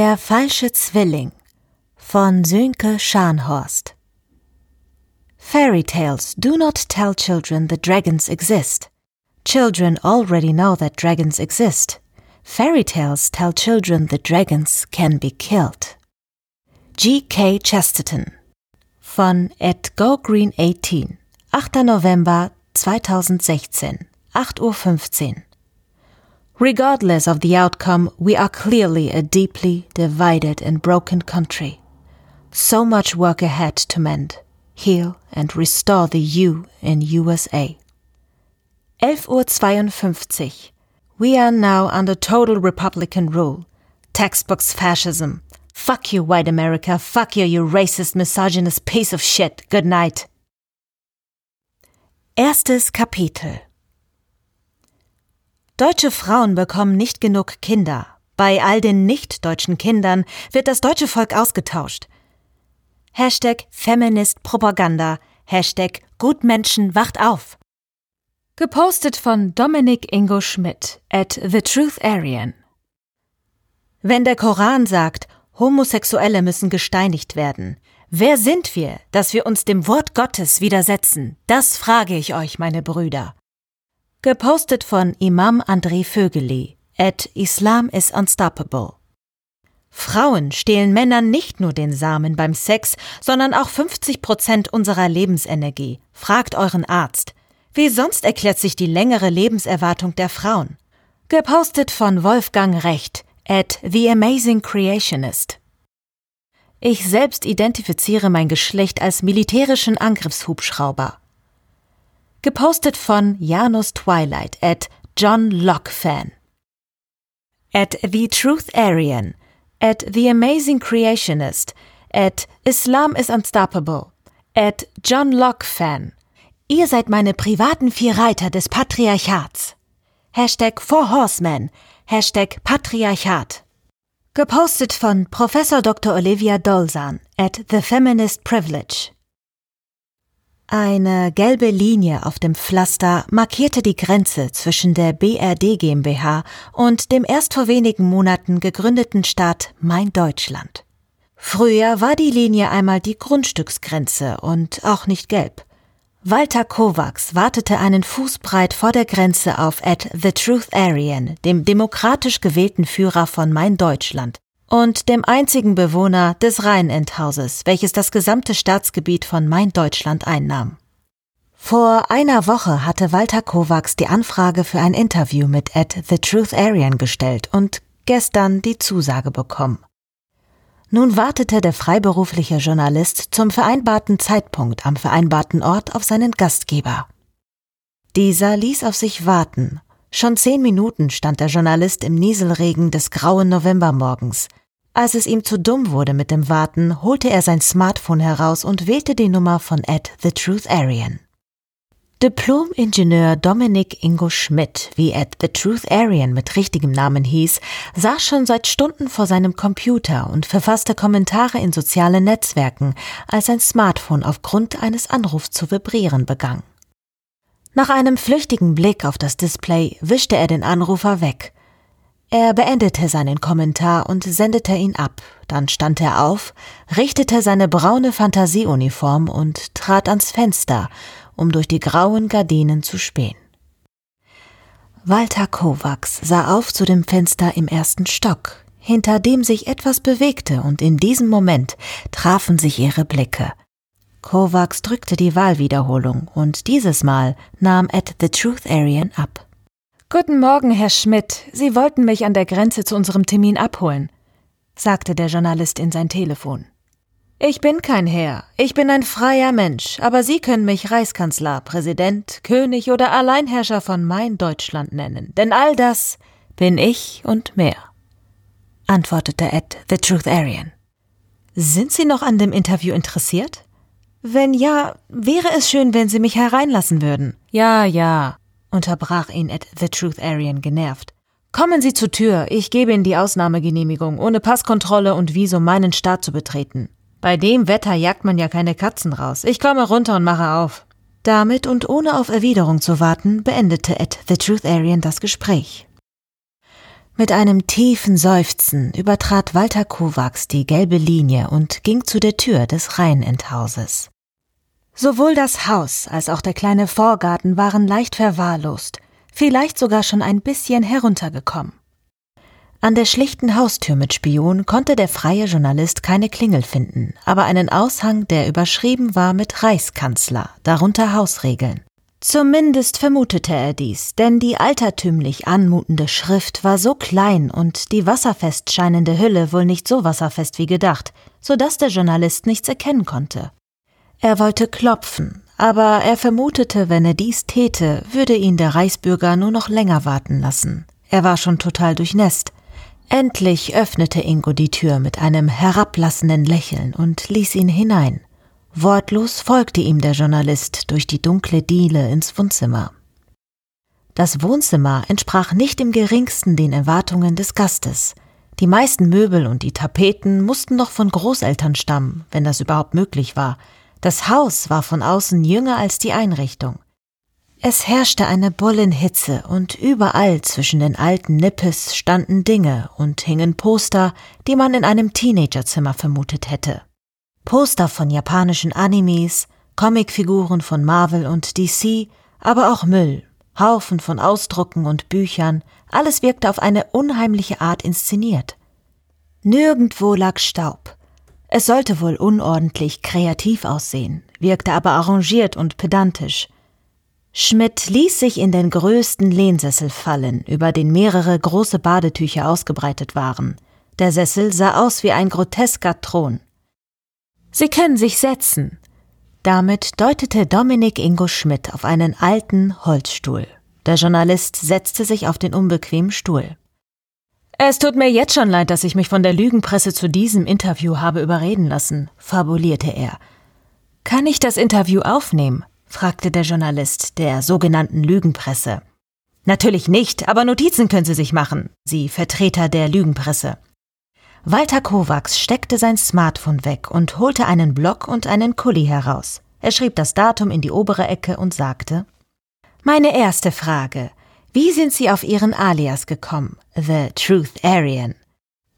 Der falsche Zwilling von Sönke Scharnhorst Fairy tales do not tell children that dragons exist. Children already know that dragons exist. Fairy tales tell children that dragons can be killed. G. K. Chesterton von Ed Go Green 18 8. November 2016 8.15 Uhr Regardless of the outcome, we are clearly a deeply divided and broken country. So much work ahead to mend, heal and restore the U in USA. 11.52 Uhr. We are now under total Republican rule. Textbooks fascism. Fuck you, white America. Fuck you, you racist, misogynist piece of shit. Good night. Erstes Kapitel Deutsche Frauen bekommen nicht genug Kinder. Bei all den nicht-deutschen Kindern wird das deutsche Volk ausgetauscht. Hashtag Feminist Propaganda. Hashtag Gutmenschen wacht auf. Gepostet von Dominik Ingo Schmidt at The Truth Aryan. Wenn der Koran sagt, Homosexuelle müssen gesteinigt werden, wer sind wir, dass wir uns dem Wort Gottes widersetzen? Das frage ich euch, meine Brüder. Gepostet von Imam André Vögeli at Islam is Unstoppable. Frauen stehlen Männern nicht nur den Samen beim Sex, sondern auch 50 Prozent unserer Lebensenergie. Fragt euren Arzt. Wie sonst erklärt sich die längere Lebenserwartung der Frauen? Gepostet von Wolfgang Recht at The Amazing Creationist. Ich selbst identifiziere mein Geschlecht als militärischen Angriffshubschrauber gepostet von Janus Twilight at John Locke Fan. At The Truth Aryan, at The Amazing Creationist, at Islam is Unstoppable, at John Locke Fan. Ihr seid meine privaten vier Reiter des Patriarchats. Hashtag Four Horsemen, Hashtag Patriarchat. Gepostet von Professor Dr. Olivia Dolzan at The Feminist Privilege. Eine gelbe Linie auf dem Pflaster markierte die Grenze zwischen der BRD GmbH und dem erst vor wenigen Monaten gegründeten Staat Mein Deutschland. Früher war die Linie einmal die Grundstücksgrenze und auch nicht gelb. Walter Kovacs wartete einen Fußbreit vor der Grenze auf at The Truth Aryan, dem demokratisch gewählten Führer von Mein Deutschland, und dem einzigen Bewohner des Rheinendhauses, welches das gesamte Staatsgebiet von Main-Deutschland einnahm. Vor einer Woche hatte Walter Kovacs die Anfrage für ein Interview mit Ed The Truth Aryan gestellt und gestern die Zusage bekommen. Nun wartete der freiberufliche Journalist zum vereinbarten Zeitpunkt am vereinbarten Ort auf seinen Gastgeber. Dieser ließ auf sich warten. Schon zehn Minuten stand der Journalist im Nieselregen des grauen Novembermorgens, als es ihm zu dumm wurde mit dem Warten, holte er sein Smartphone heraus und wählte die Nummer von Ed The Truth Aryan. Diplom-Ingenieur Dominik Ingo Schmidt, wie Ed The Truth Aryan mit richtigem Namen hieß, saß schon seit Stunden vor seinem Computer und verfasste Kommentare in sozialen Netzwerken, als sein Smartphone aufgrund eines Anrufs zu vibrieren begann. Nach einem flüchtigen Blick auf das Display wischte er den Anrufer weg. Er beendete seinen Kommentar und sendete ihn ab. Dann stand er auf, richtete seine braune Fantasieuniform und trat ans Fenster, um durch die grauen Gardinen zu spähen. Walter Kovacs sah auf zu dem Fenster im ersten Stock, hinter dem sich etwas bewegte, und in diesem Moment trafen sich ihre Blicke. Kovacs drückte die Wahlwiederholung, und dieses Mal nahm Ed the Truth Aryan ab. Guten Morgen, Herr Schmidt. Sie wollten mich an der Grenze zu unserem Termin abholen, sagte der Journalist in sein Telefon. Ich bin kein Herr, ich bin ein freier Mensch, aber Sie können mich Reichskanzler, Präsident, König oder Alleinherrscher von mein Deutschland nennen, denn all das bin ich und mehr, antwortete Ed The Truth Aryan. Sind Sie noch an dem Interview interessiert? Wenn ja, wäre es schön, wenn Sie mich hereinlassen würden. Ja, ja, unterbrach ihn Ed The Truth Aryan genervt. Kommen Sie zur Tür, ich gebe Ihnen die Ausnahmegenehmigung, ohne Passkontrolle und Visum meinen Staat zu betreten. Bei dem Wetter jagt man ja keine Katzen raus. Ich komme runter und mache auf. Damit und ohne auf Erwiderung zu warten, beendete Ed The Truth Aryan das Gespräch. Mit einem tiefen Seufzen übertrat Walter Kovacs die gelbe Linie und ging zu der Tür des Rheinendhauses. Sowohl das Haus als auch der kleine Vorgarten waren leicht verwahrlost, vielleicht sogar schon ein bisschen heruntergekommen. An der schlichten Haustür mit Spion konnte der freie Journalist keine Klingel finden, aber einen Aushang, der überschrieben war mit Reichskanzler, darunter Hausregeln. Zumindest vermutete er dies, denn die altertümlich anmutende Schrift war so klein und die wasserfest scheinende Hülle wohl nicht so wasserfest wie gedacht, so dass der Journalist nichts erkennen konnte. Er wollte klopfen, aber er vermutete, wenn er dies täte, würde ihn der Reichsbürger nur noch länger warten lassen. Er war schon total durchnässt. Endlich öffnete Ingo die Tür mit einem herablassenden Lächeln und ließ ihn hinein. Wortlos folgte ihm der Journalist durch die dunkle Diele ins Wohnzimmer. Das Wohnzimmer entsprach nicht im geringsten den Erwartungen des Gastes. Die meisten Möbel und die Tapeten mussten noch von Großeltern stammen, wenn das überhaupt möglich war. Das Haus war von außen jünger als die Einrichtung. Es herrschte eine Bullenhitze und überall zwischen den alten Nippes standen Dinge und hingen Poster, die man in einem Teenagerzimmer vermutet hätte. Poster von japanischen Animes, Comicfiguren von Marvel und DC, aber auch Müll, Haufen von Ausdrucken und Büchern, alles wirkte auf eine unheimliche Art inszeniert. Nirgendwo lag Staub. Es sollte wohl unordentlich kreativ aussehen, wirkte aber arrangiert und pedantisch. Schmidt ließ sich in den größten Lehnsessel fallen, über den mehrere große Badetücher ausgebreitet waren. Der Sessel sah aus wie ein grotesker Thron. Sie können sich setzen. Damit deutete Dominik Ingo Schmidt auf einen alten Holzstuhl. Der Journalist setzte sich auf den unbequemen Stuhl. Es tut mir jetzt schon leid, dass ich mich von der Lügenpresse zu diesem Interview habe überreden lassen, fabulierte er. Kann ich das Interview aufnehmen? fragte der Journalist der sogenannten Lügenpresse. Natürlich nicht, aber Notizen können Sie sich machen, Sie Vertreter der Lügenpresse. Walter Kovacs steckte sein Smartphone weg und holte einen Block und einen Kuli heraus. Er schrieb das Datum in die obere Ecke und sagte Meine erste Frage. Wie sind Sie auf Ihren Alias gekommen? The Truth Aryan.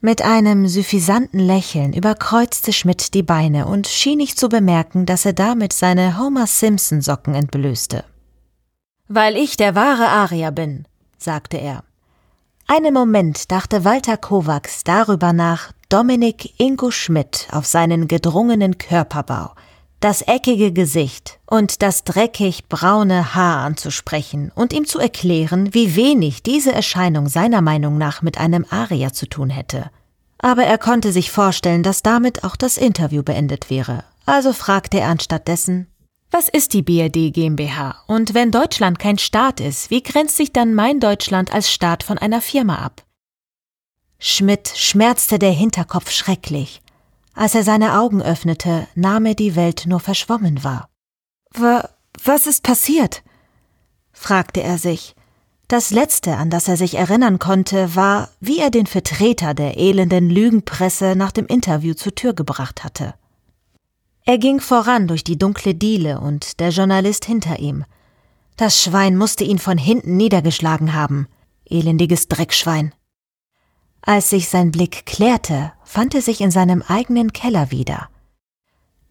Mit einem suffisanten Lächeln überkreuzte Schmidt die Beine und schien nicht zu bemerken, dass er damit seine Homer Simpson Socken entblößte. Weil ich der wahre Arier bin, sagte er. Einen Moment dachte Walter Kovacs darüber nach, Dominik Ingo Schmidt auf seinen gedrungenen Körperbau, das eckige Gesicht und das dreckig braune Haar anzusprechen und ihm zu erklären, wie wenig diese Erscheinung seiner Meinung nach mit einem Arier zu tun hätte. Aber er konnte sich vorstellen, dass damit auch das Interview beendet wäre. Also fragte er anstattdessen, was ist die BRD GmbH? Und wenn Deutschland kein Staat ist, wie grenzt sich dann mein Deutschland als Staat von einer Firma ab? Schmidt schmerzte der Hinterkopf schrecklich. Als er seine Augen öffnete, nahm er die Welt nur verschwommen wahr. Wa was ist passiert? fragte er sich. Das Letzte, an das er sich erinnern konnte, war, wie er den Vertreter der elenden Lügenpresse nach dem Interview zur Tür gebracht hatte. Er ging voran durch die dunkle Diele und der Journalist hinter ihm. Das Schwein musste ihn von hinten niedergeschlagen haben. Elendiges Dreckschwein. Als sich sein Blick klärte, fand er sich in seinem eigenen Keller wieder.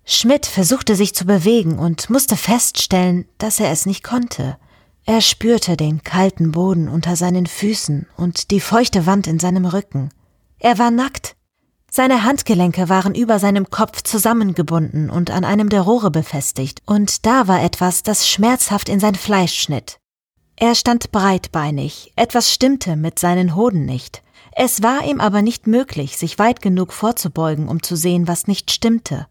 Schmidt versuchte sich zu bewegen und musste feststellen, dass er es nicht konnte. Er spürte den kalten Boden unter seinen Füßen und die feuchte Wand in seinem Rücken. Er war nackt. Seine Handgelenke waren über seinem Kopf zusammengebunden und an einem der Rohre befestigt, und da war etwas, das schmerzhaft in sein Fleisch schnitt. Er stand breitbeinig, etwas stimmte mit seinen Hoden nicht. Es war ihm aber nicht möglich, sich weit genug vorzubeugen, um zu sehen, was nicht stimmte.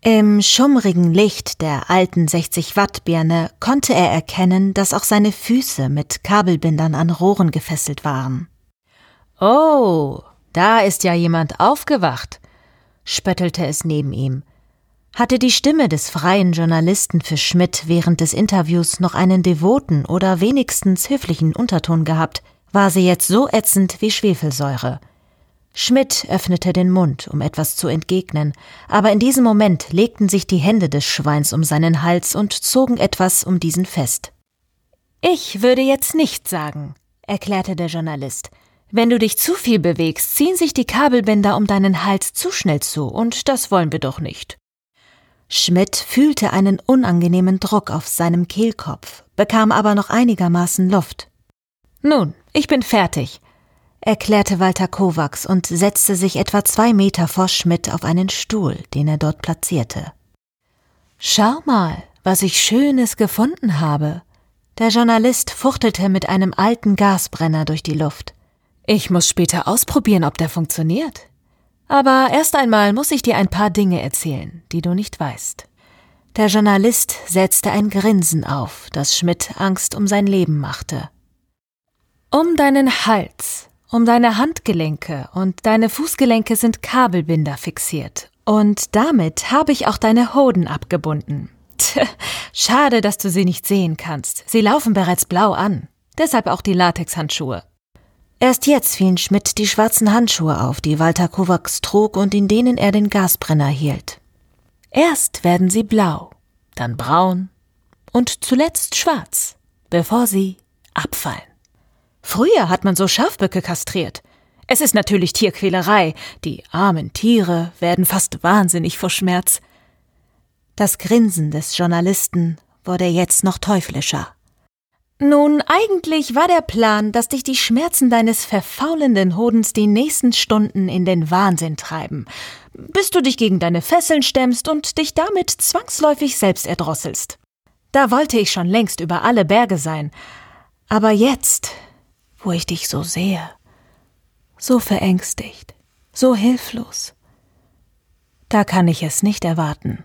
Im schummrigen Licht der alten 60 Watt Birne konnte er erkennen, dass auch seine Füße mit Kabelbindern an Rohren gefesselt waren. Oh, da ist ja jemand aufgewacht, spöttelte es neben ihm. Hatte die Stimme des freien Journalisten für Schmidt während des Interviews noch einen devoten oder wenigstens höflichen Unterton gehabt, war sie jetzt so ätzend wie Schwefelsäure. Schmidt öffnete den Mund, um etwas zu entgegnen, aber in diesem Moment legten sich die Hände des Schweins um seinen Hals und zogen etwas um diesen fest. Ich würde jetzt nicht sagen, erklärte der Journalist, Wenn du dich zu viel bewegst, ziehen sich die Kabelbänder um deinen Hals zu schnell zu, und das wollen wir doch nicht. Schmidt fühlte einen unangenehmen Druck auf seinem Kehlkopf, bekam aber noch einigermaßen Luft. Nun, ich bin fertig, erklärte Walter Kovacs und setzte sich etwa zwei Meter vor Schmidt auf einen Stuhl, den er dort platzierte. Schau mal, was ich Schönes gefunden habe. Der Journalist fuchtelte mit einem alten Gasbrenner durch die Luft. Ich muss später ausprobieren, ob der funktioniert. Aber erst einmal muss ich dir ein paar Dinge erzählen, die du nicht weißt. Der Journalist setzte ein Grinsen auf, das Schmidt Angst um sein Leben machte. Um deinen Hals, um deine Handgelenke und deine Fußgelenke sind Kabelbinder fixiert. Und damit habe ich auch deine Hoden abgebunden. Tch, schade, dass du sie nicht sehen kannst. Sie laufen bereits blau an. Deshalb auch die Latexhandschuhe. Erst jetzt fielen Schmidt die schwarzen Handschuhe auf, die Walter Kovacs trug und in denen er den Gasbrenner hielt. Erst werden sie blau, dann braun und zuletzt schwarz, bevor sie abfallen. Früher hat man so Schafböcke kastriert. Es ist natürlich Tierquälerei. Die armen Tiere werden fast wahnsinnig vor Schmerz. Das Grinsen des Journalisten wurde jetzt noch teuflischer. Nun, eigentlich war der Plan, dass dich die Schmerzen deines verfaulenden Hodens die nächsten Stunden in den Wahnsinn treiben, bis du dich gegen deine Fesseln stemmst und dich damit zwangsläufig selbst erdrosselst. Da wollte ich schon längst über alle Berge sein. Aber jetzt, wo ich dich so sehe, so verängstigt, so hilflos, da kann ich es nicht erwarten.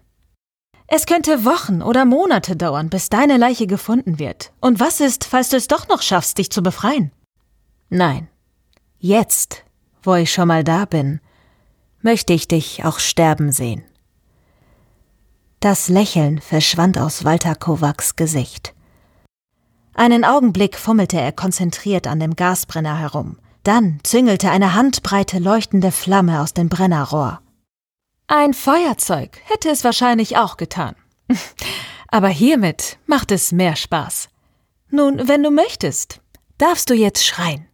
Es könnte Wochen oder Monate dauern, bis deine Leiche gefunden wird. Und was ist, falls du es doch noch schaffst, dich zu befreien? Nein. Jetzt, wo ich schon mal da bin, möchte ich dich auch sterben sehen. Das Lächeln verschwand aus Walter Kovacs Gesicht. Einen Augenblick fummelte er konzentriert an dem Gasbrenner herum. Dann züngelte eine handbreite leuchtende Flamme aus dem Brennerrohr. Ein Feuerzeug hätte es wahrscheinlich auch getan. Aber hiermit macht es mehr Spaß. Nun, wenn du möchtest, darfst du jetzt schreien.